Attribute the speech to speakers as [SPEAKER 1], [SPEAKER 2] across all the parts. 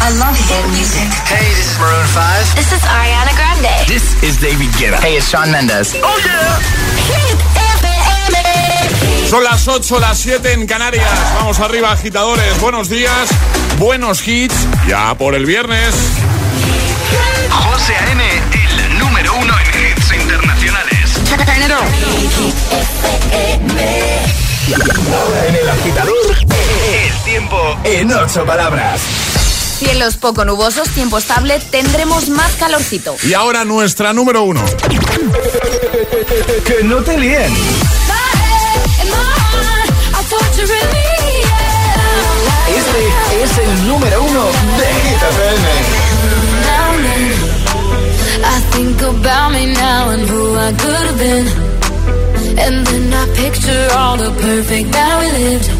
[SPEAKER 1] I love hit music.
[SPEAKER 2] Hey, this is Maroon 5.
[SPEAKER 1] This is Ariana Grande.
[SPEAKER 3] This is David Guetta.
[SPEAKER 2] Hey, it's Sean Mendes.
[SPEAKER 3] Oh yeah.
[SPEAKER 1] Hit FM.
[SPEAKER 4] Son las 8, las 7 en Canarias. Vamos arriba, agitadores. Buenos días, buenos hits. Ya por el viernes.
[SPEAKER 3] José A.M., el número uno en hits internacionales. Ahora en el agitador, el tiempo en ocho palabras.
[SPEAKER 5] Cielos poco nubosos, tiempo estable, tendremos más calorcito.
[SPEAKER 4] Y ahora nuestra número uno.
[SPEAKER 3] Que no te líen. Este es el número uno de Hit FM.
[SPEAKER 6] I think about me now and who I could have been. And then I picture all the perfect that we lived.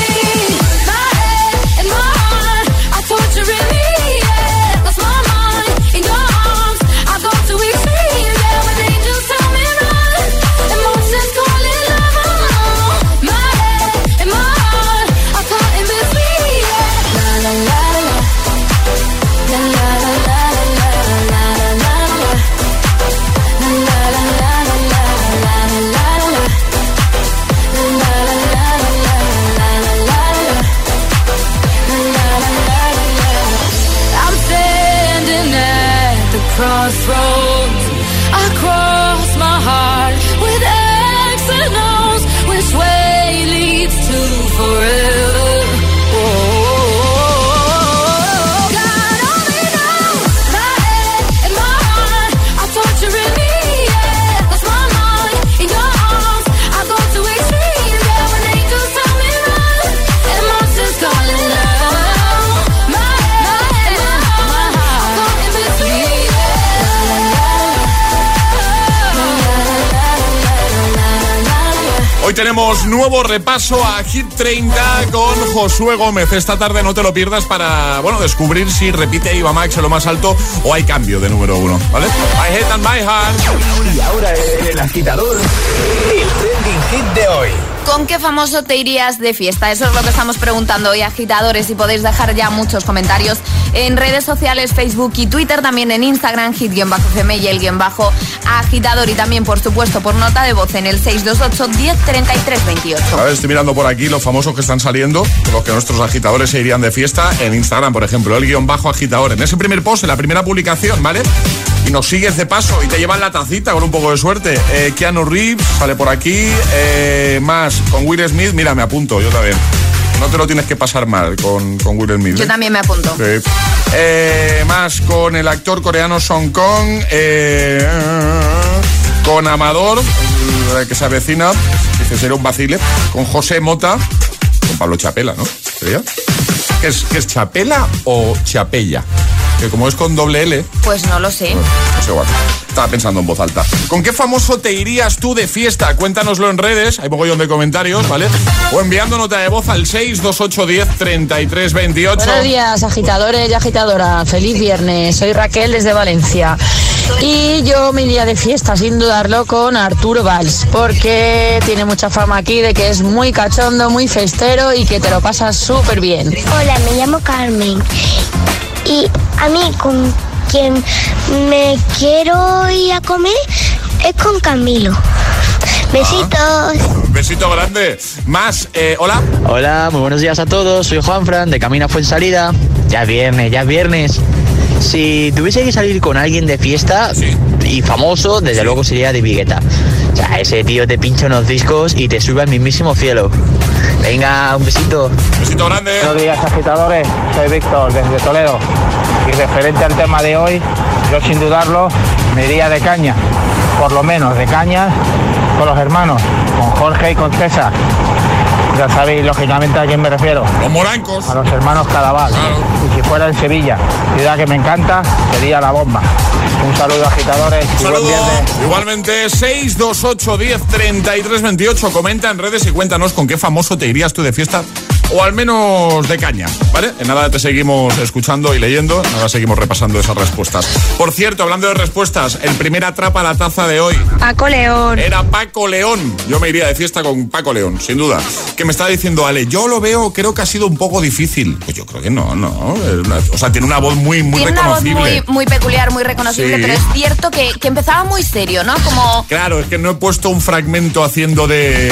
[SPEAKER 4] Hoy tenemos nuevo repaso a Hit 30 con Josué Gómez. Esta tarde no te lo pierdas para, bueno, descubrir si repite Iba Max en lo más alto o hay cambio de número uno, ¿vale? My head and my heart.
[SPEAKER 3] Y ahora el agitador, el trending hit de hoy.
[SPEAKER 5] ¿Con qué famoso te irías de fiesta? Eso es lo que estamos preguntando hoy, agitadores, y podéis dejar ya muchos comentarios en redes sociales, Facebook y Twitter, también en Instagram, hit-fm y el guion bajo agitador, y también, por supuesto, por nota de voz en el 628 1033 28.
[SPEAKER 4] A ver, estoy mirando por aquí los famosos que están saliendo, los que nuestros agitadores se irían de fiesta en Instagram, por ejemplo, el guion bajo agitador. En ese primer post, en la primera publicación, ¿vale? Y nos sigues de paso y te llevan la tacita con un poco de suerte. Eh, Keanu Reeves sale por aquí, eh, más con Will Smith, mira, me apunto, yo también. No te lo tienes que pasar mal con, con Will Smith.
[SPEAKER 5] Yo
[SPEAKER 4] ¿eh?
[SPEAKER 5] también me apunto.
[SPEAKER 4] Sí. Eh, más con el actor coreano Song Kong. eh, con Amador, el que se avecina, dice será un vacile. Con José Mota. Con Pablo Chapela, ¿no? ¿Sería? ¿Qué es, qué es Chapela o Chapella? Que como es con doble L,
[SPEAKER 5] Pues no lo sé.
[SPEAKER 4] no sé igual. Estaba pensando en voz alta. ¿Con qué famoso te irías tú de fiesta? Cuéntanoslo en redes, hay mogollón de comentarios, ¿vale? O enviando nota de voz al 628103328.
[SPEAKER 7] Buenos días, agitadores y agitadoras. Feliz viernes. Soy Raquel desde Valencia. Y yo me iría de fiesta, sin dudarlo, con Arturo Valls, porque tiene mucha fama aquí de que es muy cachondo, muy festero y que te lo pasas súper bien.
[SPEAKER 8] Hola, me llamo Carmen. Y a mí con quien me quiero ir a comer es con Camilo. Besitos.
[SPEAKER 4] Un besito grande. Más, eh, hola.
[SPEAKER 9] Hola, muy buenos días a todos. Soy Juanfran de Camino a Fuensalida. Ya es viernes, ya es viernes. Si tuviese que salir con alguien de fiesta
[SPEAKER 4] Sí.
[SPEAKER 9] y famoso, desde luego sería de Vigueta. O sea, ese tío te pincha unos discos y te sube al mismísimo cielo. Venga, un besito.
[SPEAKER 4] Besito grande.
[SPEAKER 10] Buenos días agitadores, soy Víctor desde Toledo y referente al tema de hoy, yo sin dudarlo me iría de caña, por lo menos de caña con los hermanos, con Jorge y con César. Ya sabéis lógicamente a quién me refiero,
[SPEAKER 4] Los morancos.
[SPEAKER 10] a los hermanos Cadaval.
[SPEAKER 4] Claro.
[SPEAKER 10] Y si fuera en Sevilla, ciudad que me encanta, sería la bomba. Un saludo agitadores y buen
[SPEAKER 4] Saludos.
[SPEAKER 10] viernes.
[SPEAKER 4] Igualmente, 628 10 33 28. Comenta en redes y cuéntanos con qué famoso te irías tú de fiesta o al menos de caña, ¿vale? En nada te seguimos escuchando y leyendo, ahora seguimos repasando esas respuestas. Por cierto, hablando de respuestas, el primer atrapa la taza de hoy
[SPEAKER 11] Paco León.
[SPEAKER 4] era Paco León. Yo me iría de fiesta con Paco León, sin duda. Que me está diciendo Ale, yo lo veo, creo que ha sido un poco difícil. Pues yo creo que no, no. O sea, tiene una voz muy, muy
[SPEAKER 5] Tiene una voz
[SPEAKER 4] reconocible.
[SPEAKER 5] muy, muy peculiar, muy reconocible,
[SPEAKER 4] Sí.
[SPEAKER 5] pero es cierto que, que empezaba muy serio, ¿no? Como
[SPEAKER 4] Claro, es que no he puesto un fragmento haciendo de.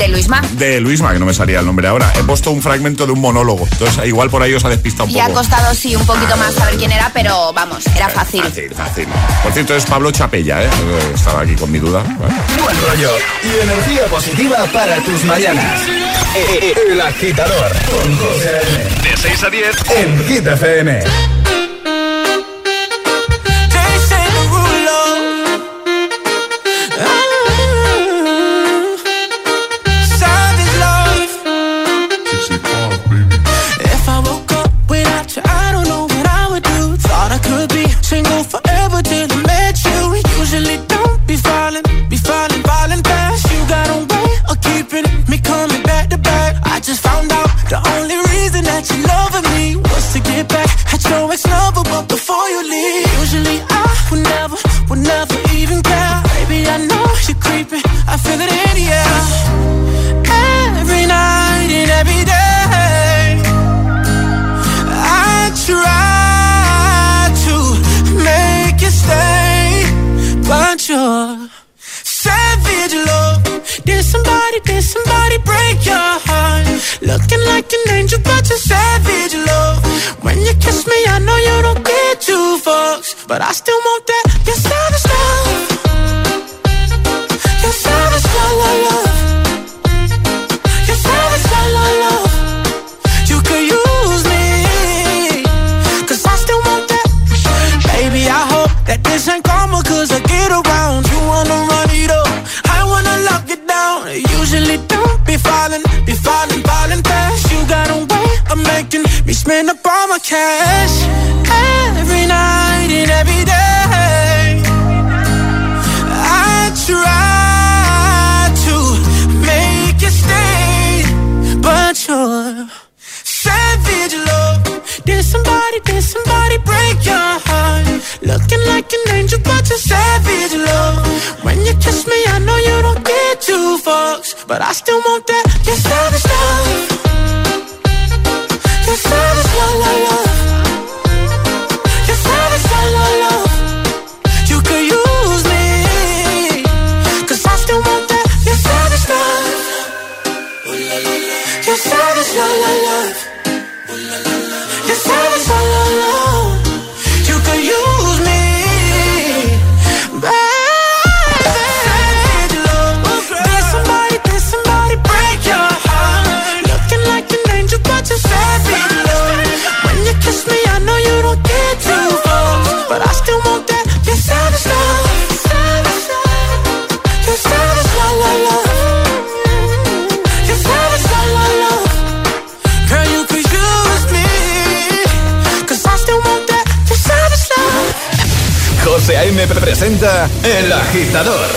[SPEAKER 5] De Luisma.
[SPEAKER 4] de Luisma, que no me salía el nombre ahora. He puesto un fragmento de un monólogo. Entonces, igual por ahí os ha despistado un
[SPEAKER 5] Y ha
[SPEAKER 4] poco.
[SPEAKER 5] costado, sí, un poquito más saber quién era, pero vamos, era fácil.
[SPEAKER 4] Fácil, fácil. Por cierto, es Pablo Chapella, ¿eh? Eh, Estaba aquí con mi duda. Bueno.
[SPEAKER 2] Buen rollo y energía positiva para tus mañanas. Eh, El agitador con José A.M.
[SPEAKER 3] De 6 a 10,
[SPEAKER 2] en Hit FM.
[SPEAKER 6] Did somebody break your heart? Looking like an angel, but you're savage love. When you kiss me, I know you don't get two fucks, but I still want that. Your savage love. Your savage love, love.
[SPEAKER 2] José A.M. presenta El Agitador.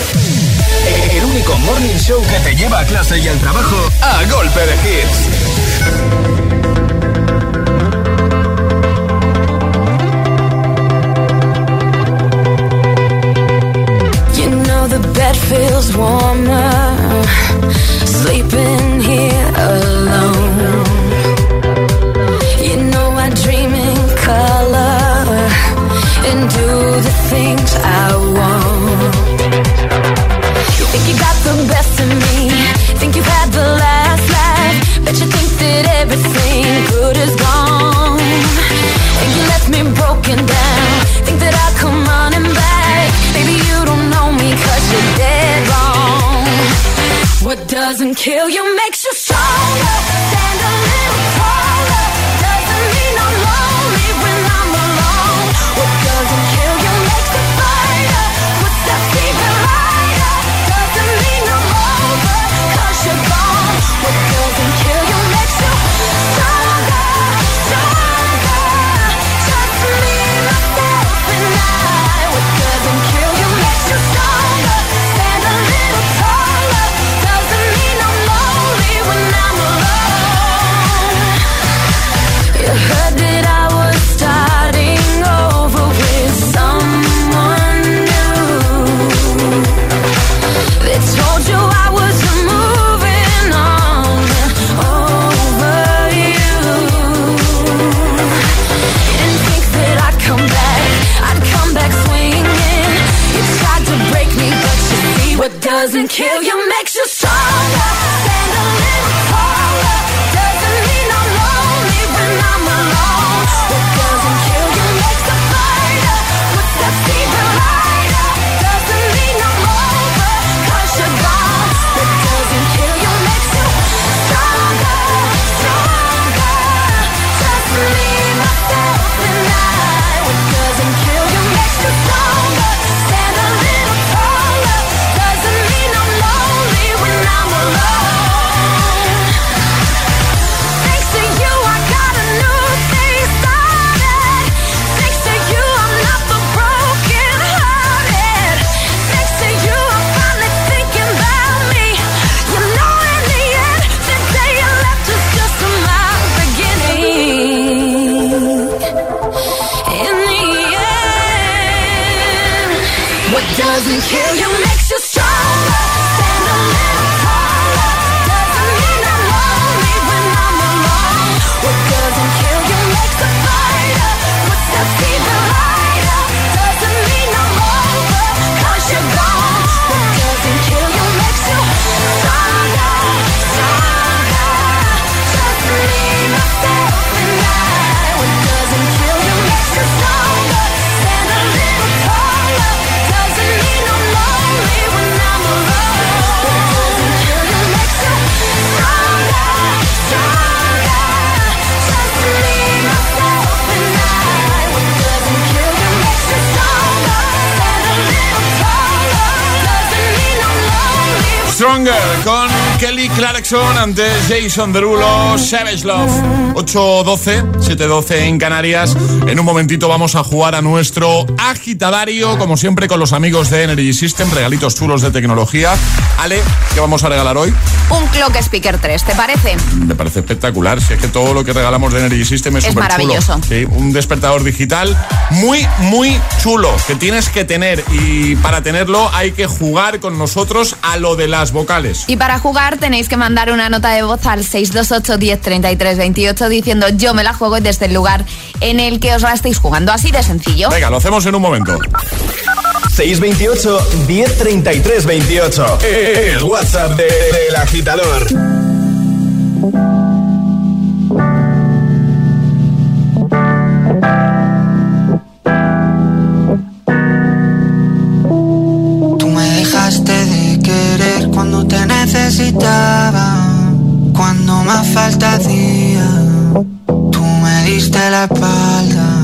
[SPEAKER 2] El único morning show que te lleva a clase y al trabajo a golpe de hits.
[SPEAKER 12] doesn't kill. You,
[SPEAKER 6] make Clarkson ante Jason Derulo, Savage Love. 8-12, 7-12 en Canarias. En un momentito vamos a jugar a nuestro agitadario, como siempre con los amigos de Energy System, regalitos chulos de tecnología. Ale, ¿qué vamos a regalar hoy?
[SPEAKER 5] Un Clock Speaker 3, ¿te parece?
[SPEAKER 6] Me parece espectacular, si es que todo lo que regalamos de Energy System es,
[SPEAKER 5] es
[SPEAKER 6] maravilloso. Chulo. Sí, un despertador digital muy, muy chulo, que tienes que tener y para tenerlo hay que jugar con nosotros a lo de las vocales.
[SPEAKER 5] Y para jugar tenéis tenéis que mandar una nota de voz al 628 10 33 28 diciendo yo me la juego desde el lugar en el que os la estáis jugando. Así de sencillo.
[SPEAKER 6] Venga, lo hacemos en un momento.
[SPEAKER 3] 628 1033 28. El WhatsApp del
[SPEAKER 11] de, de, agitador. cuando más falta hacía. Tú me diste la espalda.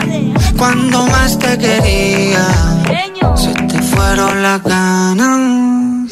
[SPEAKER 11] cuando más te quería, se te fueron las ganas.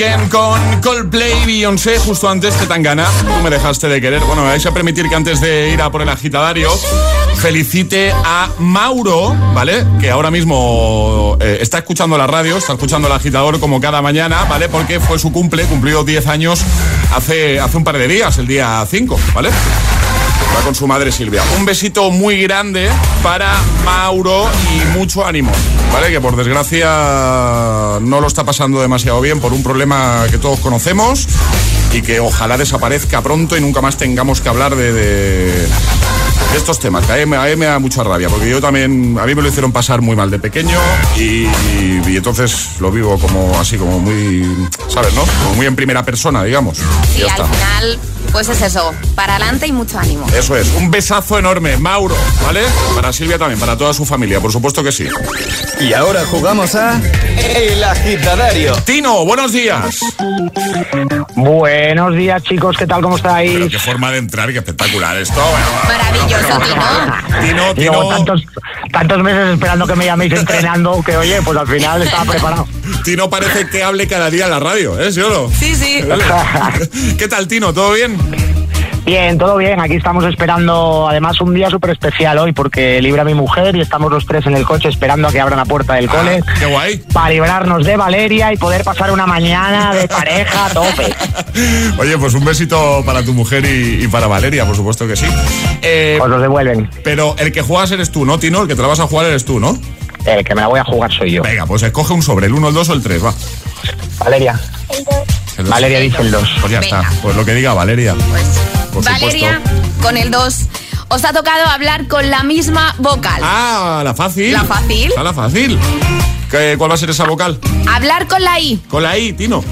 [SPEAKER 4] Weekend con Coldplay, Beyoncé, justo antes de Tangana. Tú me dejaste de querer. Bueno, vais a permitir que antes de ir a por el agitadario felicite a Mauro, ¿vale? Que ahora mismo eh, está escuchando la radio, está escuchando el agitador como cada mañana, ¿vale? Porque fue su cumple, cumplió 10 años hace, hace un par de días, el día 5, ¿vale? Va con su madre Silvia. Un besito muy grande para Mauro y mucho ánimo, ¿vale? Que por desgracia no lo está pasando demasiado bien por un problema que todos conocemos y que ojalá desaparezca pronto y nunca más tengamos que hablar de, de- estos temas. Que a mí, me- a mí me da mucha rabia, porque yo también, a mí me lo hicieron pasar muy mal de pequeño y, y entonces lo vivo como así, como muy, ¿sabes, no? Como muy en primera persona, digamos.
[SPEAKER 5] Y
[SPEAKER 4] ya
[SPEAKER 5] al
[SPEAKER 4] está.
[SPEAKER 5] final, pues es eso, para adelante y mucho ánimo.
[SPEAKER 4] Eso es, un besazo enorme, Mauro, ¿vale? Para Silvia también, para toda su familia, por supuesto que sí.
[SPEAKER 2] Y ahora jugamos a El Agitadario.
[SPEAKER 4] Tino, buenos días.
[SPEAKER 10] Buenos días, chicos, ¿qué tal? ¿Cómo estáis?
[SPEAKER 4] Pero qué forma de entrar, qué espectacular esto. Bueno,
[SPEAKER 5] Maravilloso, Tino.
[SPEAKER 4] Tino,
[SPEAKER 10] Llevo
[SPEAKER 4] Tino,
[SPEAKER 10] tantos, tantos meses esperando que me llaméis entrenando que, oye, pues al final estaba preparado.
[SPEAKER 4] Tino parece que hable cada día en la radio, ¿eh? ¿Sí o no?
[SPEAKER 5] Sí, sí.
[SPEAKER 4] ¿Qué tal, Tino? ¿Todo bien?
[SPEAKER 10] Bien, todo bien. Aquí estamos esperando, además, un día súper especial hoy porque libra mi mujer y estamos los tres en el coche esperando a que abran la puerta del cole
[SPEAKER 4] Ah, qué guay.
[SPEAKER 10] para librarnos de Valeria y poder pasar una mañana de pareja a tope.
[SPEAKER 4] Oye, pues un besito para tu mujer y, y para Valeria, por supuesto que sí. Eh,
[SPEAKER 10] Os los devuelven.
[SPEAKER 4] pero el que juegas eres tú, ¿no, Tino? El que te la vas a jugar eres tú, ¿no?
[SPEAKER 10] El que me la voy a jugar soy yo.
[SPEAKER 4] Venga, pues escoge un sobre, el 1, el 2 o el 3, va.
[SPEAKER 10] Valeria.
[SPEAKER 4] El dos.
[SPEAKER 10] Valeria dice el 2.
[SPEAKER 4] Pues ya
[SPEAKER 5] Venga.
[SPEAKER 4] está, pues lo que diga Valeria.
[SPEAKER 5] Pues
[SPEAKER 4] Por
[SPEAKER 5] Valeria, con el 2, os ha tocado hablar con la misma vocal.
[SPEAKER 4] Ah, la fácil.
[SPEAKER 5] ¿La fácil?
[SPEAKER 4] La fácil. ¿Qué- ¿Cuál va a ser esa vocal?
[SPEAKER 5] Hablar con la I.
[SPEAKER 4] Con la I, Tino.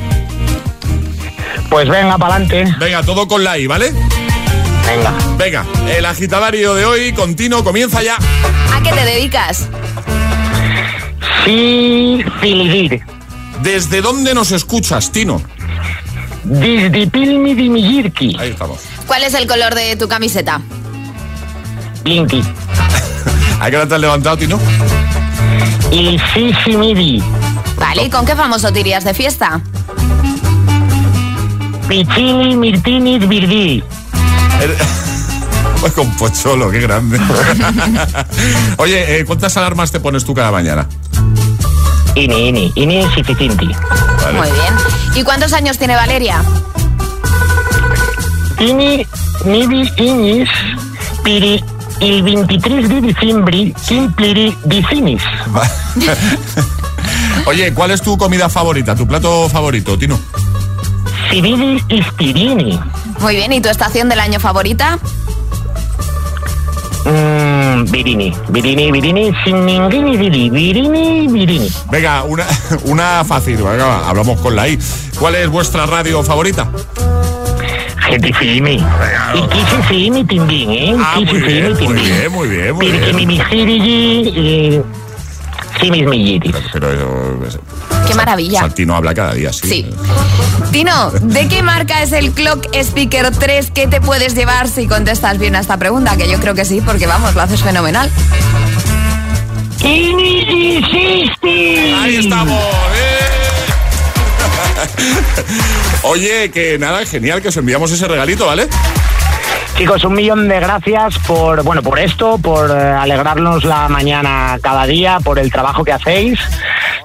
[SPEAKER 10] Pues venga, para adelante.
[SPEAKER 4] Venga, todo con la I, ¿vale?
[SPEAKER 10] Venga.
[SPEAKER 4] Venga, el agitadario de hoy con Tino comienza ya.
[SPEAKER 5] ¿A qué te dedicas?
[SPEAKER 10] Sí, filidir.
[SPEAKER 4] ¿Desde dónde nos escuchas, Tino?
[SPEAKER 10] Desde Pilmi di Mijirki.
[SPEAKER 4] Ahí estamos.
[SPEAKER 5] ¿Cuál es el color de tu camiseta?
[SPEAKER 10] Blinky.
[SPEAKER 4] ¿A qué hora te has levantado, Tino?
[SPEAKER 10] Sisi Midi.
[SPEAKER 5] Vale, ¿y con qué famoso te irías de fiesta?
[SPEAKER 10] Pichini Mirtini Virdi.
[SPEAKER 4] Pues con Pocholo, qué grande. Oye, eh, ¿cuántas alarmas te pones tú cada mañana?
[SPEAKER 10] Ini, ini. Ini Sificinti.
[SPEAKER 4] Vale.
[SPEAKER 5] Muy bien. ¿Y cuántos años tiene Valeria?
[SPEAKER 10] Ini, Nibi Inis, Piri, il 23 de diciembre, Simpliri Dicinis.
[SPEAKER 4] Oye, ¿cuál es tu comida favorita, tu plato favorito, Tino?
[SPEAKER 10] Sibidi Ispirini.
[SPEAKER 5] Muy bien, ¿y tu estación del año favorita?
[SPEAKER 10] Mmm, Virini. Virini, Virini, Siningini, Viri. Virini, Virini.
[SPEAKER 4] Venga, una, una fácil, venga, hablamos con la I. ¿Cuál es vuestra radio favorita?
[SPEAKER 10] Gente Fimi. Y Kisi Fimi Timbin, ¿eh?
[SPEAKER 4] Ah, muy bien, muy bien, muy bien, muy bien.
[SPEAKER 10] Mimi Sirigi y Simis Millitis.
[SPEAKER 4] Pero eh,
[SPEAKER 5] ¡Qué maravilla!
[SPEAKER 4] Tino habla cada día, sí.
[SPEAKER 5] Sí. Tino, ¿de qué marca es el Clock Speaker 3 que te puedes llevar si contestas bien a esta pregunta? Que yo creo que sí, porque vamos, lo haces fenomenal.
[SPEAKER 4] Ahí estamos. ¿eh? Oye, que nada, genial que os enviamos ese regalito, ¿vale?
[SPEAKER 10] Chicos, un millón de gracias por, bueno, por esto, por eh, alegrarnos la mañana cada día, por el trabajo que hacéis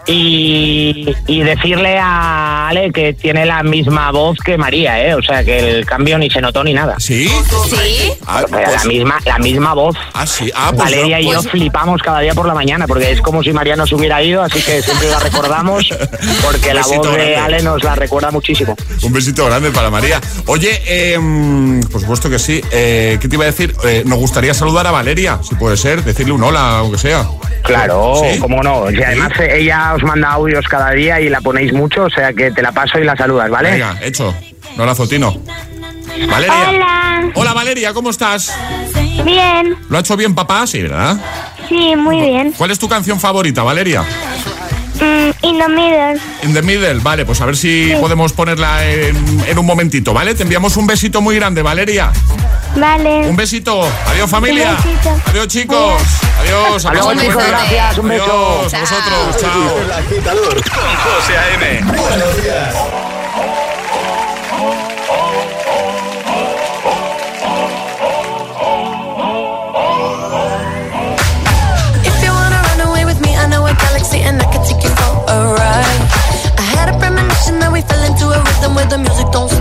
[SPEAKER 10] y, y decirle a Ale que tiene la misma voz que María, ¿eh? O sea, que el cambio ni se notó ni nada.
[SPEAKER 4] ¿Sí?
[SPEAKER 5] ¿Sí?
[SPEAKER 4] Ah,
[SPEAKER 10] Pero
[SPEAKER 4] pues-
[SPEAKER 10] la misma, la misma voz.
[SPEAKER 4] ah, sí. Ah, pues
[SPEAKER 10] Valeria y
[SPEAKER 4] yo-
[SPEAKER 5] pues-
[SPEAKER 10] flipamos cada día por la mañana porque es como si María nos hubiera ido, así que siempre la recordamos porque la voz de. Ale nos la recuerda muchísimo.
[SPEAKER 4] Un besito grande para María. Oye, eh, por supuesto que sí. Eh, ¿Qué te iba a decir? Eh, nos gustaría saludar a Valeria, si puede ser, decirle un hola, aunque sea.
[SPEAKER 10] Claro,
[SPEAKER 4] ¿Sí?
[SPEAKER 10] cómo no. Y además eh, ella os manda audios cada día y la ponéis mucho, o sea que te la paso y la saludas, ¿vale?
[SPEAKER 4] Venga, hecho. Un abrazo, Tino. Valeria.
[SPEAKER 8] Hola.
[SPEAKER 4] Hola, Valeria, ¿cómo estás?
[SPEAKER 8] Bien.
[SPEAKER 4] ¿Lo ha hecho bien, papá? Sí, ¿verdad?
[SPEAKER 8] Sí, muy bien.
[SPEAKER 4] ¿Cuál es tu canción favorita, Valeria?
[SPEAKER 8] Mm, in the middle.
[SPEAKER 4] In the Middle. Vale, pues a ver si podemos ponerla en, en un momentito, ¿vale? Te enviamos un besito muy grande, Valeria.
[SPEAKER 13] Vale.
[SPEAKER 4] Un besito. Adiós, familia.
[SPEAKER 13] Un besito.
[SPEAKER 4] Adiós, chicos. Adiós.
[SPEAKER 10] Luego,
[SPEAKER 4] Adiós,
[SPEAKER 10] chicos, gracias, un beso.
[SPEAKER 4] Adiós a vosotros. Chao.
[SPEAKER 3] Con José A.M. Buenos días.
[SPEAKER 14] de musique dans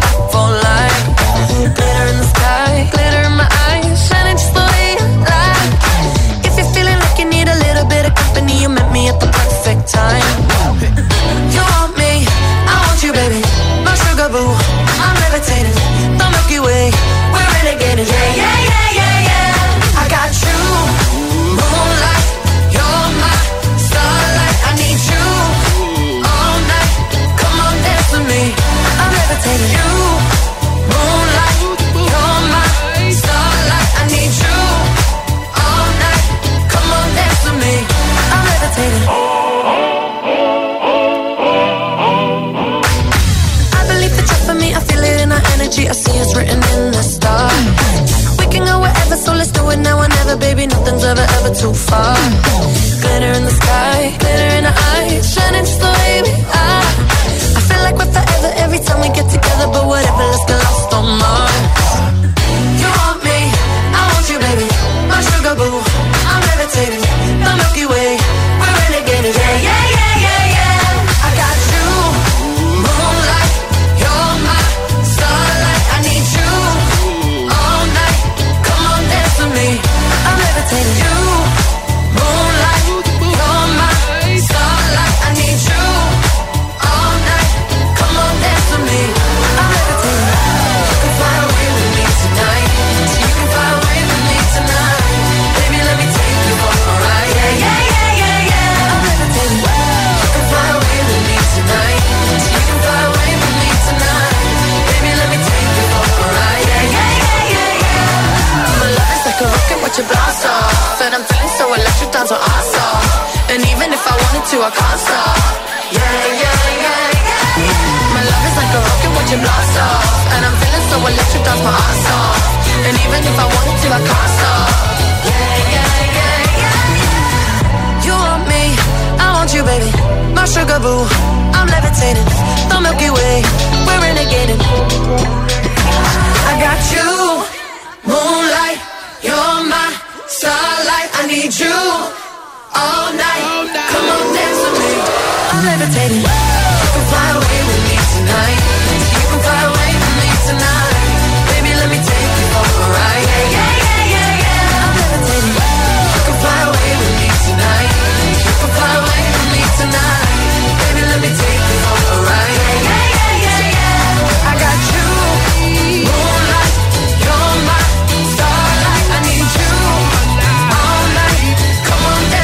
[SPEAKER 14] together, but whatever, to, I can't stop. Yeah, yeah, yeah, yeah. My love is like a rocket, watch it blast off. And I'm feeling so electric, dance my ass off. And even if I wanted to, I can't stop. Yeah, yeah, yeah, yeah. You want me, I want you, baby. My sugar boo, I'm levitating. The Milky Way, we're renegading. I got you, moonlight, you're my starlight. I need you all night. Come on, dance with me. I'm levitating. You can fly away with me tonight. You can fly away with me tonight. Baby, let me take you a ride. Yeah, yeah, yeah, yeah, yeah. I'm levitating. You can fly away with me tonight. You can fly away with me tonight.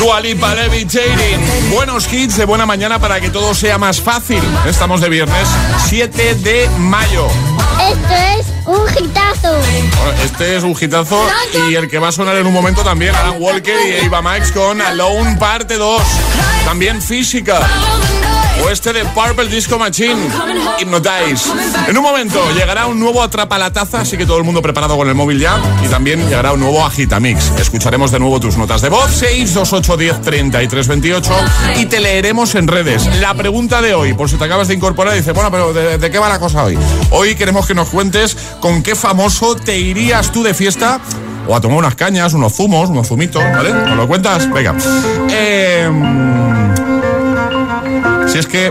[SPEAKER 14] Come on, dance
[SPEAKER 4] Dua Lipa, Levitating. Buenos hits de buena mañana para que todo sea más fácil. Estamos de viernes 7 de mayo.
[SPEAKER 13] Esto es un hitazo.
[SPEAKER 4] Bueno, Este es un hitazo y el que va a sonar en un momento también, Alan Walker y Eva Max con Alone Parte 2. También Física. O este de Purple Disco Machine, Hypnotize. En un momento llegará un nuevo Atrapa la Taza, así que todo el mundo preparado con el móvil ya. Y también llegará un nuevo Agitamix. Escucharemos de nuevo tus notas de voz, 62810 3328 y te leeremos en redes. La pregunta de hoy, por si te acabas de incorporar, dice, bueno, pero ¿de, de qué va la cosa hoy? Hoy queremos que nos cuentes con qué famoso te irías tú de fiesta o a tomar unas cañas, unos zumos, unos zumitos, ¿vale? ¿Nos lo cuentas? Venga. Eh, si es que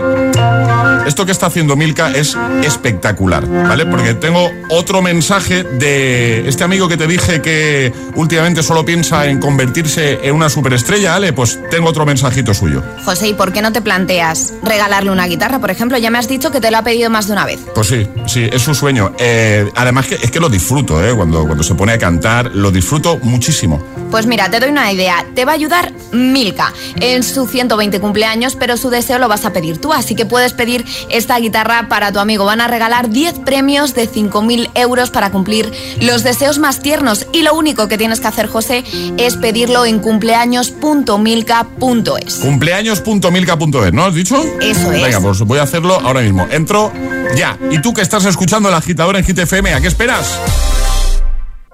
[SPEAKER 4] esto que está haciendo Milka es espectacular, ¿vale? Porque tengo otro mensaje de este amigo que te dije que últimamente solo piensa en convertirse en una superestrella, ¿vale? Pues tengo otro mensajito suyo.
[SPEAKER 5] José, ¿y por qué no te planteas regalarle una guitarra? Por ejemplo, ya me has dicho que te lo ha pedido más de una vez.
[SPEAKER 4] Pues sí, sí, es su sueño. Eh, además que es que lo disfruto, ¿eh? Cuando, cuando se pone a cantar, lo disfruto muchísimo.
[SPEAKER 5] Pues mira, te doy una idea. Te va a ayudar Milka en su 120 cumpleaños, pero su deseo lo vas a pedir tú. Así que puedes pedir esta guitarra para tu amigo. Van a regalar 10 premios de 5.000 euros para cumplir los deseos más tiernos. Y lo único que tienes que hacer, José, es pedirlo en cumpleaños.milka.es.
[SPEAKER 4] Cumpleaños.milka.es, ¿no has dicho?
[SPEAKER 5] Eso es.
[SPEAKER 4] Venga, pues voy a hacerlo ahora mismo. Entro ya. Y tú que estás escuchando el agitador en GTFM, ¿a qué esperas?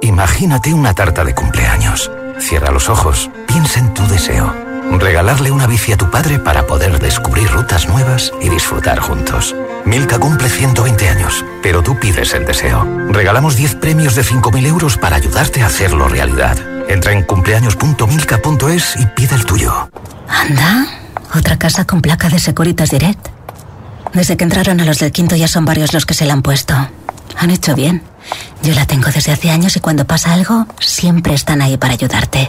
[SPEAKER 15] Imagínate una tarta de cumpleaños. Cierra los ojos, piensa en tu deseo. Regalarle una bici a tu padre para poder descubrir rutas nuevas y disfrutar juntos. Milka cumple 120 años, pero tú pides el deseo. Regalamos 10 premios de 5.000 euros para ayudarte a hacerlo realidad. Entra en cumpleaños.milka.es y pide el tuyo.
[SPEAKER 16] Anda, otra casa con placa de Securitas Direct. Desde que entraron a los del quinto ya son varios los que se la han puesto. Han hecho bien. Yo la tengo desde hace años y cuando pasa algo, siempre están ahí para ayudarte.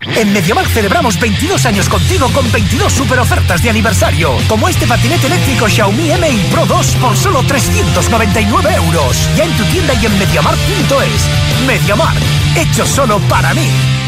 [SPEAKER 17] En MediaMark celebramos 22 años contigo con 22 super ofertas de aniversario, como este patinete eléctrico Xiaomi Mi Pro 2 por solo 399 euros. Ya en tu tienda y en MediaMark.es. MediaMark, hecho solo para mí.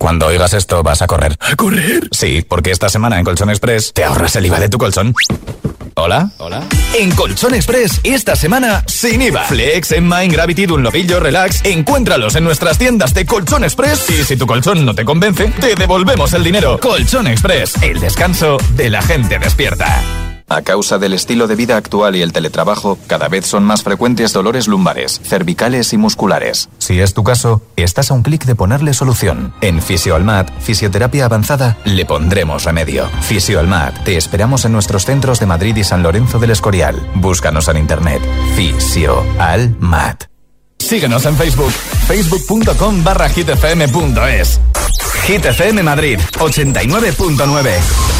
[SPEAKER 3] Cuando oigas esto, vas a correr. ¿A correr? Sí, porque esta semana en Colchón Express te ahorras el IVA de tu colchón. ¿Hola? ¿Hola? En Colchón Express, esta semana, sin IVA. Flex, Emma, Gravity, Dunlopillo, Relax. Encuéntralos en nuestras tiendas de Colchón Express. Y si tu colchón no te convence, te devolvemos el dinero. Colchón Express, el descanso de la gente despierta.
[SPEAKER 18] A causa del estilo de vida actual y el teletrabajo, cada vez son más frecuentes dolores lumbares, cervicales y musculares.
[SPEAKER 3] Si es tu caso, estás a un clic de ponerle solución. En Fisioalmat, Fisioterapia Avanzada, le pondremos remedio. Fisioalmat, te esperamos en nuestros centros de Madrid y San Lorenzo del Escorial. Búscanos en internet. Fisioalmat. Síguenos en Facebook, facebook.com barra hitfm.es. Hitfm Madrid, 89.9.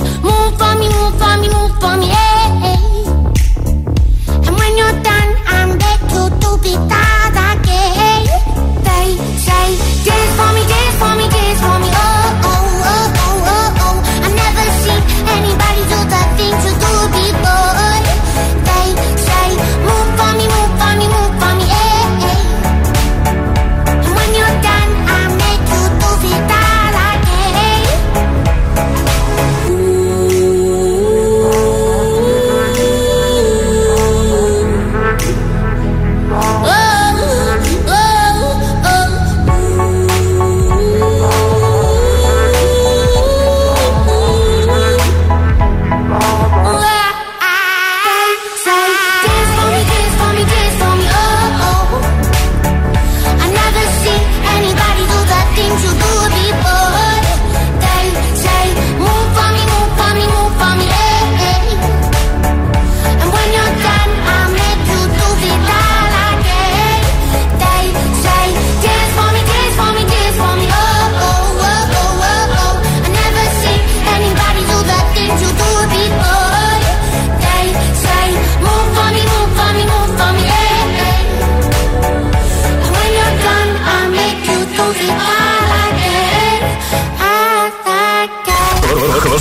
[SPEAKER 19] I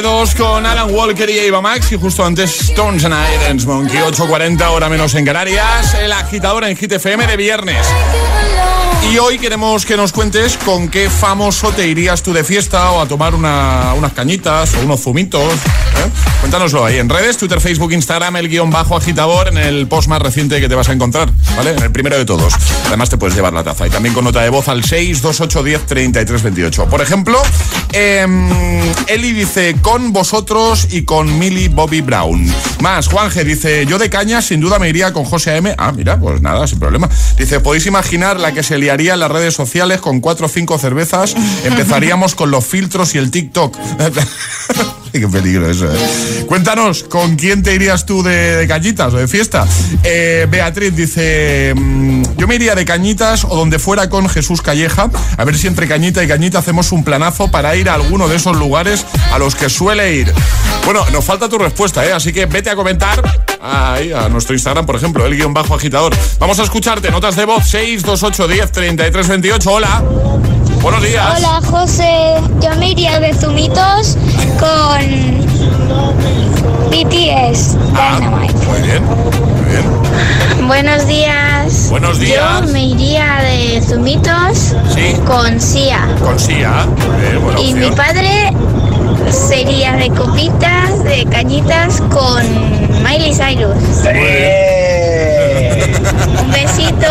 [SPEAKER 6] 7-2 con Alan Walker y Eva Max y justo antes Stones and Irons Monkey 8.40 hora menos en Canarias el agitador en GTFM de viernes
[SPEAKER 4] y hoy queremos que nos cuentes con qué famoso te irías tú de fiesta o a tomar una, unas cañitas o unos zumitos. ¿eh? Cuéntanoslo ahí en redes, Twitter, Facebook, Instagram, el guion bajo agitador en el post más reciente que te vas a encontrar, ¿vale? En el primero de todos. Además te puedes llevar la taza y también con nota de voz al 628103328. Por ejemplo, em, Eli dice con vosotros y con Millie Bobby Brown. Más, Juanje dice yo de caña sin duda me iría con José AM. Ah, mira, pues nada, sin problema. Dice, podéis imaginar la que se liaría en las redes sociales con cuatro o cinco cervezas. Empezaríamos con los filtros y el TikTok. Qué peligro eso, ¿eh? Cuéntanos, ¿con quién te irías tú de, de cañitas o de fiesta? Eh, Beatriz dice, mm, yo me iría de cañitas o donde fuera con Jesús Calleja, a ver si entre cañita y cañita hacemos un planazo para ir a alguno de esos lugares a los que suele ir. Bueno, nos falta tu respuesta, ¿eh? así que vete a comentar a nuestro Instagram, por ejemplo, el guion bajo agitador. Vamos a escucharte, notas de voz 628 10 33 28. Hola. Buenos días.
[SPEAKER 13] Hola José, yo me iría de zumitos con BTS Dynamite.
[SPEAKER 4] Muy bien, muy bien.
[SPEAKER 13] Buenos días.
[SPEAKER 4] Buenos días.
[SPEAKER 13] Yo me iría de zumitos
[SPEAKER 4] Sí.
[SPEAKER 13] con Sia.
[SPEAKER 4] Con Sia. Buena
[SPEAKER 13] Y mi padre sería de copitas, de cañitas con Miley Cyrus. Un besito.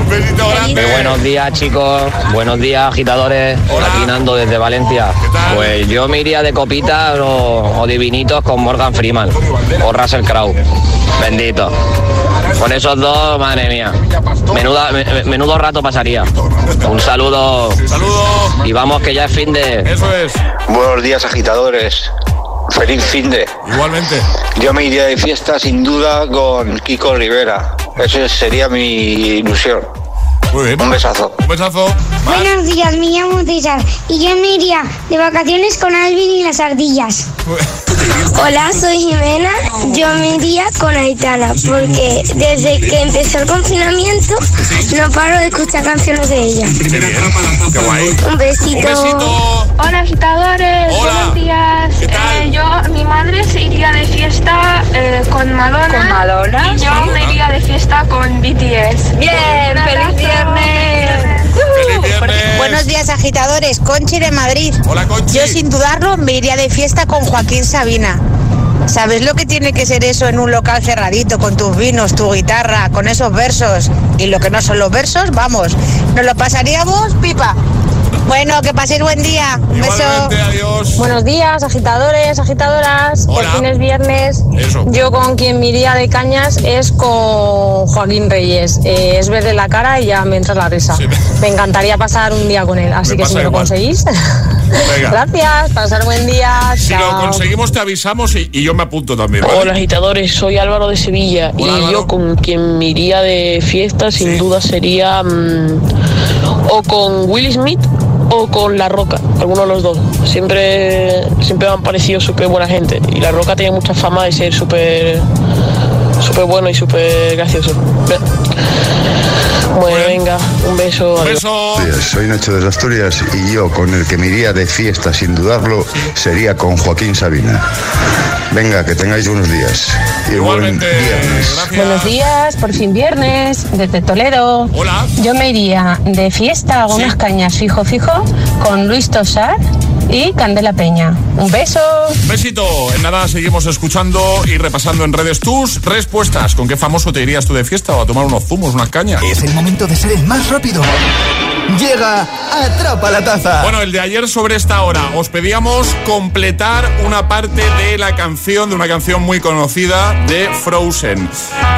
[SPEAKER 4] Un besito
[SPEAKER 13] grande.
[SPEAKER 20] Muy buenos días chicos, buenos días agitadores, aquí Nando desde Valencia. Pues yo me iría de copitas o, o de vinitos con Morgan Freeman o Russell Crowe. Bendito. Con esos dos, madre mía. Menuda, me- me- menudo rato pasaría. Un saludo.
[SPEAKER 4] Saludo.
[SPEAKER 20] Y vamos que ya es fin de.
[SPEAKER 4] Eso es.
[SPEAKER 21] Buenos días, agitadores. Feliz fin de.
[SPEAKER 4] Igualmente.
[SPEAKER 21] Yo me iría de fiesta sin duda con Kiko Rivera. Esa sería mi ilusión.
[SPEAKER 4] Muy bien.
[SPEAKER 21] Un besazo.
[SPEAKER 4] Un besazo.
[SPEAKER 13] Buenos días, me llamo César y yo me iría de vacaciones con Alvin y las ardillas. Hola, soy Jimena. Yo me iría con Aitana porque desde que empezó el confinamiento no paro de escuchar canciones de ella.
[SPEAKER 4] Qué guay.
[SPEAKER 13] Un besito.
[SPEAKER 4] Un besito.
[SPEAKER 22] Hola agitadores,
[SPEAKER 4] Hola.
[SPEAKER 22] buenos días. Eh, yo, mi madre se iría de fiesta eh, con Madonna.
[SPEAKER 23] ¿Con Madonna?
[SPEAKER 22] Y yo me iría de fiesta con BTS.
[SPEAKER 23] Bien, feliz viernes.
[SPEAKER 24] Buenos días, agitadores. Conchi de Madrid.
[SPEAKER 4] Hola, Conchi.
[SPEAKER 24] Yo, sin dudarlo, me iría de fiesta con Joaquín Sabina. ¿Sabes lo que tiene que ser eso en un local cerradito, con tus vinos, tu guitarra, con esos versos? Y lo que no son los versos, vamos, nos lo pasaríamos pipa. Bueno, que paséis buen día. Un beso.
[SPEAKER 4] Adiós.
[SPEAKER 25] Buenos días, agitadores, agitadoras. Por
[SPEAKER 4] Hola.
[SPEAKER 25] fin es viernes.
[SPEAKER 4] Eso.
[SPEAKER 25] Yo con quien me iría de cañas es con Joaquín Reyes. Eh, es verle la cara y ya me entra la risa. Me encantaría pasar un día con él, así
[SPEAKER 4] Me
[SPEAKER 25] que si me lo
[SPEAKER 4] igual.
[SPEAKER 25] conseguís.
[SPEAKER 4] Venga.
[SPEAKER 25] Gracias, pasar buen día.
[SPEAKER 4] Si lo conseguimos te avisamos y, y yo me apunto también. ¿vale?
[SPEAKER 26] Hola agitadores, soy Álvaro de Sevilla
[SPEAKER 4] Hola,
[SPEAKER 26] y
[SPEAKER 4] Álvaro.
[SPEAKER 26] yo con quien me iría de fiesta sin duda sería mm, o con Will Smith o con La Roca, alguno de los dos. Siempre, siempre han parecido súper buena gente y La Roca tiene mucha fama de ser súper súper bueno y súper gracioso. Bueno, venga, un beso. adiós.
[SPEAKER 27] Días, Soy Nacho de Asturias y yo con el que me iría de fiesta sin dudarlo sería con Joaquín Sabina. Venga, que tengáis buenos días. Y buen viernes.
[SPEAKER 25] Buenos días, por fin viernes, desde Toledo.
[SPEAKER 4] Hola.
[SPEAKER 25] Yo me iría de fiesta a unas cañas fijo fijo con Luis Tosar y Candela Peña. Un beso.
[SPEAKER 4] Besito. En nada seguimos escuchando y repasando en redes tus respuestas. ¿Con qué famoso te irías tú de fiesta o a tomar unos zumos, unas cañas?
[SPEAKER 2] Es el momento de ser el más rápido. Llega Atrapa la Taza.
[SPEAKER 4] Bueno, el de ayer sobre esta hora os pedíamos completar una parte de la canción, de una canción muy conocida de Frozen.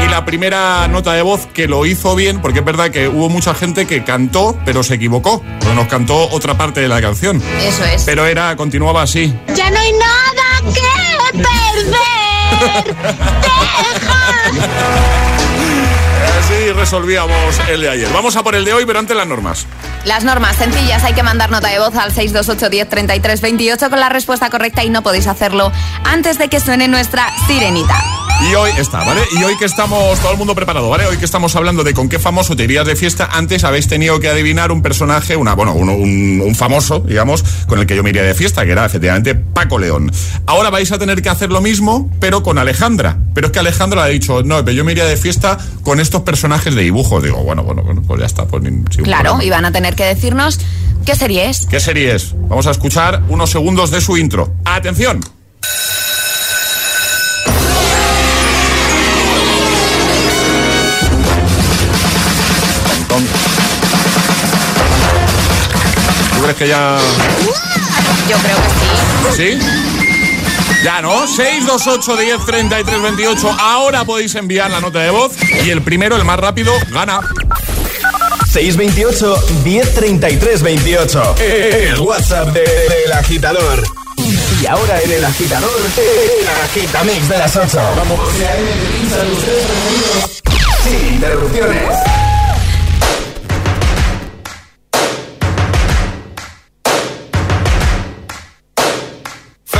[SPEAKER 4] Y la primera nota de voz que lo hizo bien, porque es verdad que hubo mucha gente que cantó, pero se equivocó. Pero nos cantó otra parte de la canción.
[SPEAKER 5] Eso es.
[SPEAKER 4] Pero era, continuaba así.
[SPEAKER 13] Ya no hay nada que perder.
[SPEAKER 4] Así resolvíamos el de ayer. Vamos a por el de hoy, pero antes las normas.
[SPEAKER 5] Las normas sencillas, hay que mandar nota de voz al 628 10 33 28 con la respuesta correcta y no podéis hacerlo antes de que suene nuestra sirenita.
[SPEAKER 4] Y hoy está, ¿vale? Y hoy que estamos, todo el mundo preparado, ¿vale? Hoy que estamos hablando de con qué famoso te irías de fiesta, antes habéis tenido que adivinar un personaje, una, bueno, un, un, famoso, digamos, con el que yo me iría de fiesta, que era efectivamente Paco León. Ahora vais a tener que hacer lo mismo, pero con Alejandra. Pero es que Alejandra ha dicho, no, pero yo me iría de fiesta con estos personajes de dibujo. Digo, bueno, bueno, pues ya está. Pues,
[SPEAKER 5] claro, y van a tener que decirnos qué serie es.
[SPEAKER 4] ¿Qué serie es? Vamos a escuchar unos segundos de su intro. ¡Atención! Crees que ya...?
[SPEAKER 5] Yo creo que
[SPEAKER 4] sí. ¿Sí? Ya, ¿no? 628 10 33 28. Ahora podéis enviar la nota de voz y el primero, el más rápido, gana.
[SPEAKER 2] 628 1033 28. El WhatsApp del agitador. Y ahora en el agitador, el agitamix de las 8. Vamos. Sin interrupciones.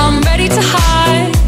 [SPEAKER 6] I'm ready to hide.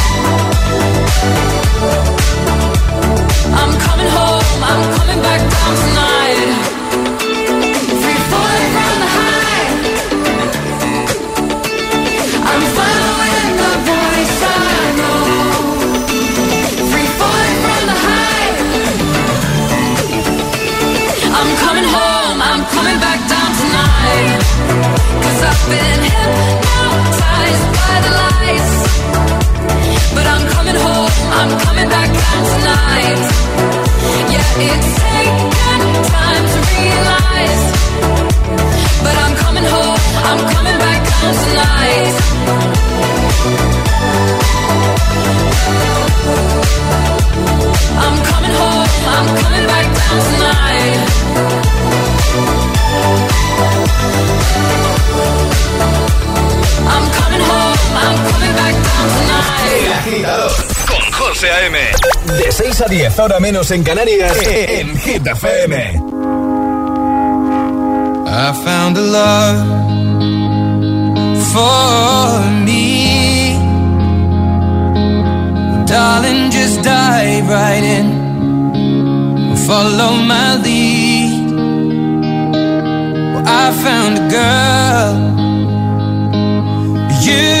[SPEAKER 6] been hypnotized by the I'm coming back down tonight. Yeah, it's taken time to realize. But I'm coming home, I'm coming back down tonight. I'm coming home, I'm coming back down tonight.
[SPEAKER 2] José A.M. De 6 a 10, ahora menos en Canarias, en Hit FM.
[SPEAKER 28] I found a love for me. Darling, just dive right in. Follow my lead. Well, I found a girl, beautiful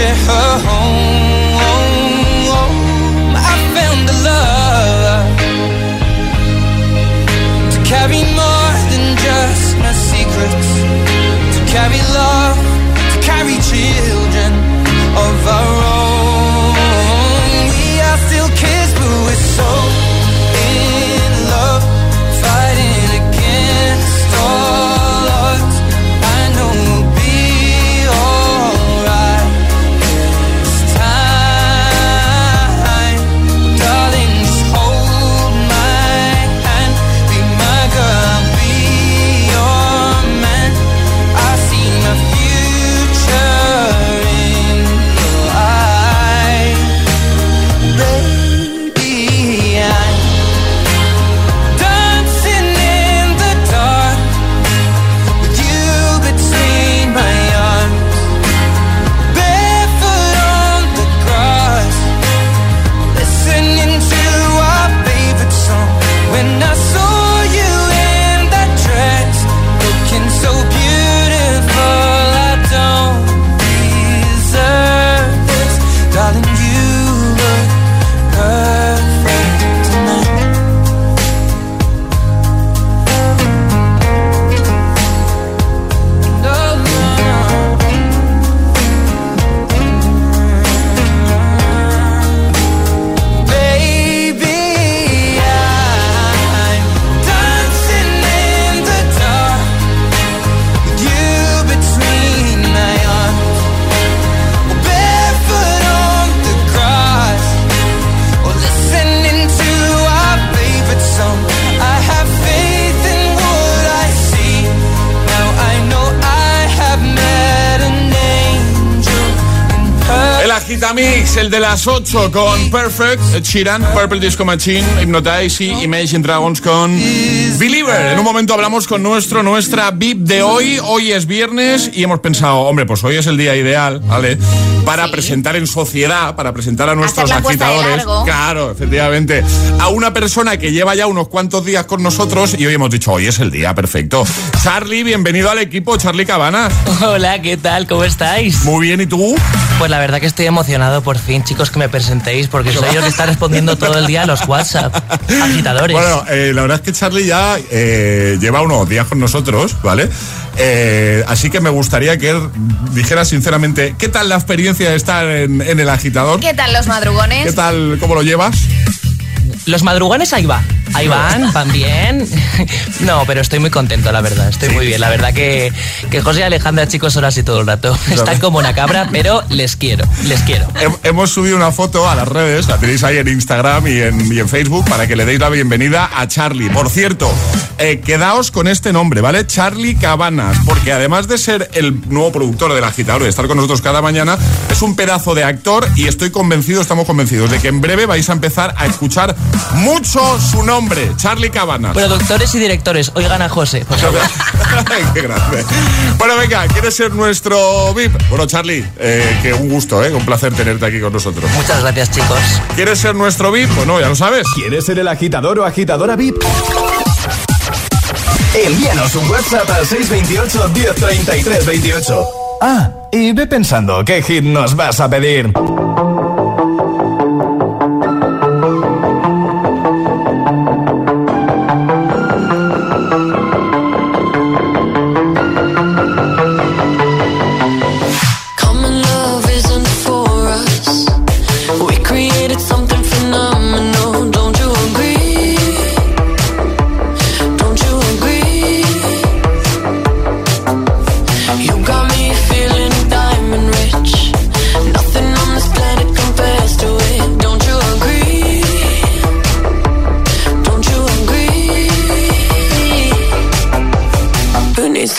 [SPEAKER 28] to her home. I found a love to carry more than just my secrets, to carry love, to carry children.
[SPEAKER 4] Agitamix, el de las 8 con Perfect, Ed Sheeran, Purple Disco Machine, Hypnotize y Imagine Dragons con Believer. En un momento hablamos con nuestro, nuestra VIP de hoy. Hoy es viernes y hemos pensado, hombre, pues hoy es el día ideal, ¿vale? Para presentar en sociedad, para presentar a nuestros agitadores. Claro, efectivamente. A una persona que lleva ya unos cuantos días con nosotros y hoy hemos dicho, hoy es el día perfecto. Charlie, bienvenido al equipo, Charlie Cabana.
[SPEAKER 29] Hola, ¿qué tal? ¿Cómo estáis?
[SPEAKER 4] Muy bien, ¿y tú?
[SPEAKER 29] Pues la verdad que estoy emocionado por fin, chicos, que me presentéis, porque soy yo que está respondiendo todo el día a los WhatsApp. Agitadores.
[SPEAKER 4] Bueno, eh, la verdad es que Charlie ya eh, lleva unos días con nosotros, ¿vale? Eh, así que me gustaría que él dijera sinceramente, ¿qué tal la experiencia de estar en, en el agitador?
[SPEAKER 5] ¿Qué tal los madrugones?
[SPEAKER 4] ¿Qué tal, cómo lo llevas?
[SPEAKER 29] Los madrugones ahí va. Ahí van, van bien. No, pero estoy muy contento, la verdad. Estoy muy bien. La verdad que, que José y Alejandra, chicos, son así todo el rato. Están como una cabra, pero les quiero, les quiero.
[SPEAKER 4] Hemos subido una foto a las redes, la tenéis ahí en Instagram y en, y en Facebook para que le deis la bienvenida a Charlie. Por cierto, eh, quedaos con este nombre, ¿vale? Charlie Cabanas, porque además de ser el nuevo productor del agitador y de estar con nosotros cada mañana, es un pedazo de actor y estoy convencido, estamos convencidos de que en breve vais a empezar a escuchar mucho su nombre, Charlie Cabanas.
[SPEAKER 29] Productores y directores, oigan a José. por favor.
[SPEAKER 4] Qué grande. Bueno, venga, ¿quieres ser nuestro VIP? Bueno, Charlie, eh, que un gusto, ¿eh? Un placer tenerte aquí con nosotros.
[SPEAKER 29] Muchas gracias, chicos.
[SPEAKER 4] ¿Quieres ser nuestro VIP? Pues no, ya lo sabes.
[SPEAKER 2] ¿Quieres ser el agitador o agitadora VIP? Envíanos un WhatsApp al 628 1033 28. Ah, y ve pensando qué hit nos vas a pedir.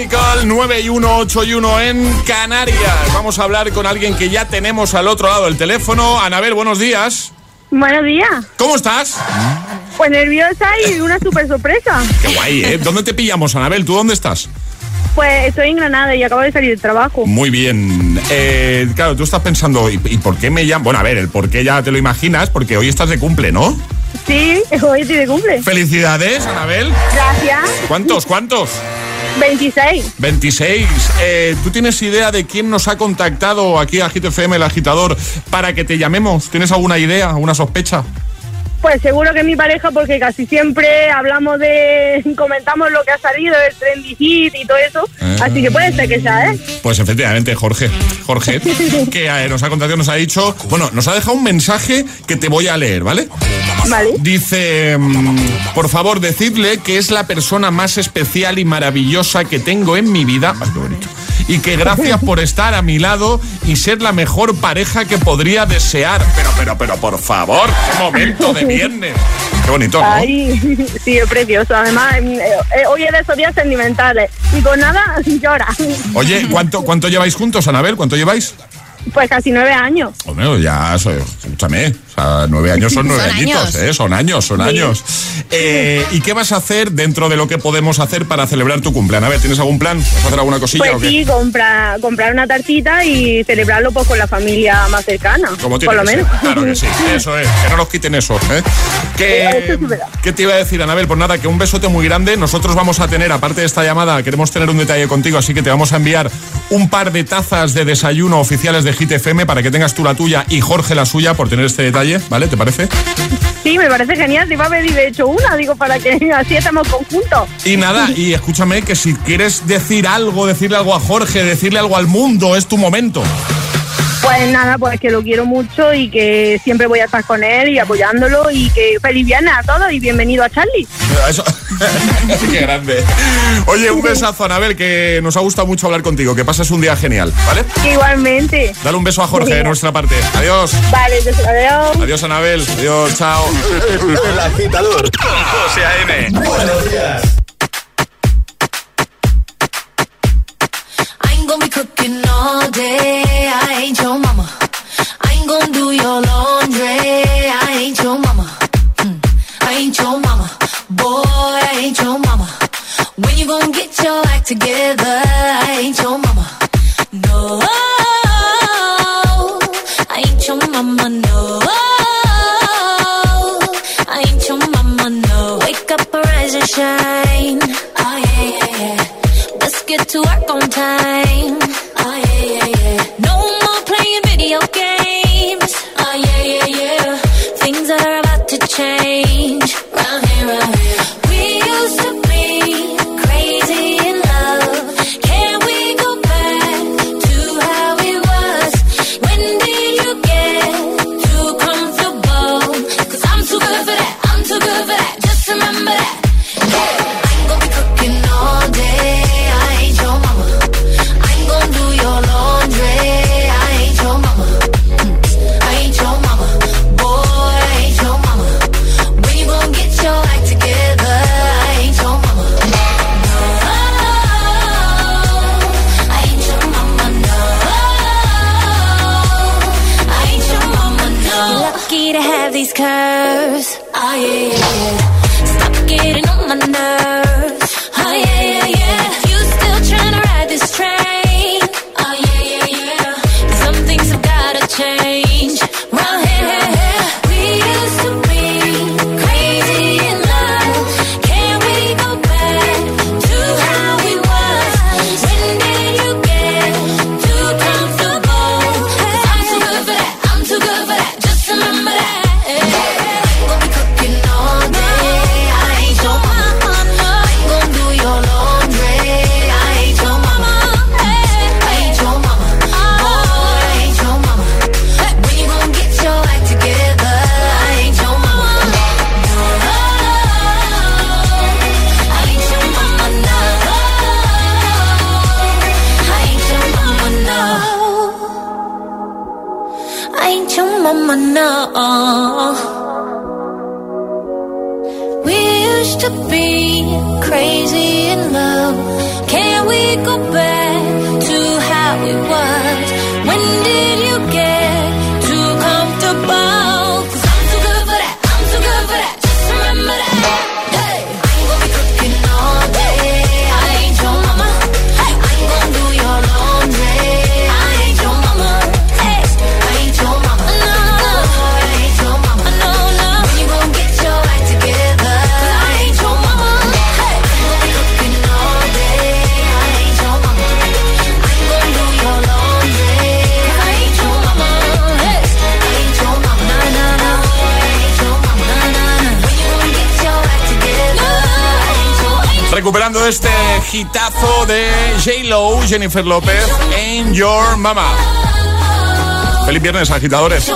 [SPEAKER 6] Physical
[SPEAKER 4] 9 y 1, 8 y 1 en Canarias. Vamos a hablar con alguien que ya tenemos al otro lado del teléfono. Anabel, buenos días.
[SPEAKER 30] Buenos días.
[SPEAKER 4] ¿Cómo estás?
[SPEAKER 22] Pues nerviosa y una súper sorpresa.
[SPEAKER 4] Qué guay, ¿eh? ¿Dónde te pillamos, Anabel? ¿Tú dónde estás?
[SPEAKER 22] Pues estoy en Granada y acabo de salir del trabajo.
[SPEAKER 4] Muy bien. Eh, claro, tú estás pensando, ¿y, y por qué me llaman? Bueno, a ver, el por qué ya te lo imaginas, porque hoy estás de cumple, ¿no?
[SPEAKER 22] Sí, hoy estoy de cumple.
[SPEAKER 4] Felicidades, Anabel.
[SPEAKER 22] Gracias.
[SPEAKER 4] ¿Cuántos? ¿Cuántos?
[SPEAKER 22] 26.
[SPEAKER 4] 26. Eh, ¿Tú tienes idea de quién nos ha contactado aquí a Hit FM, el agitador, para que te llamemos? ¿Tienes alguna idea, alguna sospecha?
[SPEAKER 22] Pues seguro que es mi pareja porque casi siempre hablamos de, comentamos lo que ha salido, el trendy hit y todo eso. Así que puede ser que sea, ¿eh?
[SPEAKER 4] Pues efectivamente, Jorge. Jorge, que eh, nos ha contactado, nos ha dicho, bueno, nos ha dejado un mensaje que te voy a leer, ¿vale?
[SPEAKER 22] Vale.
[SPEAKER 4] Dice, mm, por favor, decidle que es la persona más especial y maravillosa que tengo en mi vida. Ay, qué bonito. Y que gracias por estar a mi lado y ser la mejor pareja que podría desear. Pero, pero, pero, por favor, qué momento de viernes. Qué bonito, ¿no?
[SPEAKER 22] Ay, sí, es precioso. Además, eh, eh, hoy es de esos días sentimentales. Y con nada, llora.
[SPEAKER 4] Oye, ¿cuánto, ¿cuánto lleváis juntos, Anabel? ¿Cuánto lleváis?
[SPEAKER 22] Pues casi nueve años.
[SPEAKER 4] Hombre, ya, soy- escúchame, o sea, nueve años son nueve
[SPEAKER 22] Son
[SPEAKER 4] añitos,
[SPEAKER 22] años.
[SPEAKER 4] ¿eh? Son años, son años. Eh, ¿Y qué vas a hacer dentro de lo que podemos hacer para celebrar tu cumpleaños? A ver, ¿tienes algún plan? ¿Vas a hacer alguna cosilla
[SPEAKER 22] Pues
[SPEAKER 4] o qué?
[SPEAKER 22] sí, compra, comprar una tartita y celebrarlo pues con la familia más cercana.
[SPEAKER 4] Como
[SPEAKER 22] por lo
[SPEAKER 4] ser.
[SPEAKER 22] menos.
[SPEAKER 4] Claro que sí, eso es, que no nos quiten eso. ¿eh? ¿Qué, ¿Qué te iba a decir, Anabel? Pues nada, que un besote muy grande. Nosotros vamos a tener, aparte de esta llamada, queremos tener un detalle contigo, así que te vamos a enviar un par de tazas de desayuno oficiales de Hit FM para que tengas tú la tuya y Jorge la suya por tener este detalle, ¿vale? ¿Te parece?
[SPEAKER 22] Sí, me parece genial. Te iba a pedir de hecho una, digo, para que así estemos conjuntos.
[SPEAKER 4] Y nada, y escúchame que si quieres decir algo, decirle algo a Jorge, decirle algo al mundo, es tu momento.
[SPEAKER 22] Pues nada, pues que lo quiero mucho y que siempre voy a estar con él y apoyándolo y que feliz viernes a todos y bienvenido a Charlie.
[SPEAKER 4] Eso. Qué grande. Oye, un besazo, Anabel, que nos ha gustado mucho hablar contigo. Que pases un día genial, ¿vale?
[SPEAKER 22] Igualmente.
[SPEAKER 4] Dale un beso a Jorge de nuestra parte. Adiós.
[SPEAKER 22] Vale, adiós.
[SPEAKER 4] Adiós, Anabel. Adiós, chao.
[SPEAKER 2] El agitador José A.M. Buenos días.
[SPEAKER 6] Together? I ain't your mama. Have these curves. Oh yeah, yeah, yeah. Stop getting on my nerves. Oh yeah, yeah.
[SPEAKER 4] J-Lo, Jennifer López, en Your Mama. Feliz viernes, agitadores.